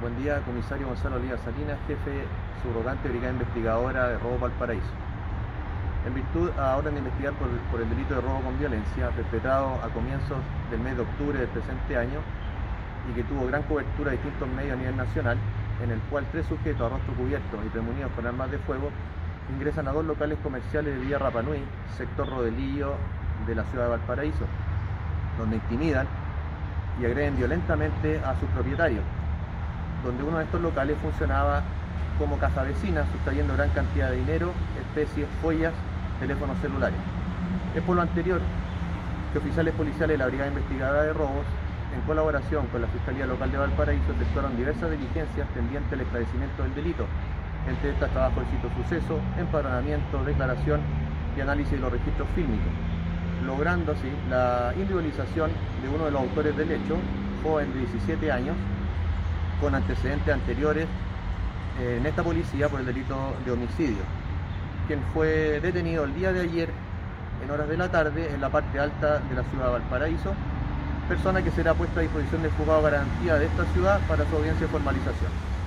Buen día, comisario Gonzalo Olivas Salinas, jefe subrogante brigada investigadora de robo Valparaíso. En virtud a orden de investigar por, por, el delito de robo con violencia perpetrado a comienzos del mes de octubre del presente año y que tuvo gran cobertura de distintos medios a nivel nacional, en el cual tres sujetos a rostro cubierto y premunidos con armas de fuego ingresan a dos locales comerciales de Villa Rapanui, sector Rodelillo de la ciudad de Valparaíso, donde intimidan y agreden violentamente a sus propietarios donde uno de estos locales funcionaba como casa vecina, sustrayendo gran cantidad de dinero, especies, joyas, teléfonos celulares. Es por lo anterior que oficiales policiales de la Brigada Investigada de Robos, en colaboración con la Fiscalía Local de Valparaíso, efectuaron diversas diligencias pendientes al esclarecimiento del delito, entre estas trabajo de sitio suceso, empadronamiento, declaración y análisis de los registros fílmicos, logrando así la individualización de uno de los autores del hecho, joven de 17 años, con antecedentes anteriores eh, en esta policía por el delito de homicidio, quien fue detenido el día de ayer en horas de la tarde en la parte alta de la ciudad de Valparaíso, persona que será puesta a disposición del juzgado garantía de esta ciudad para su audiencia de formalización.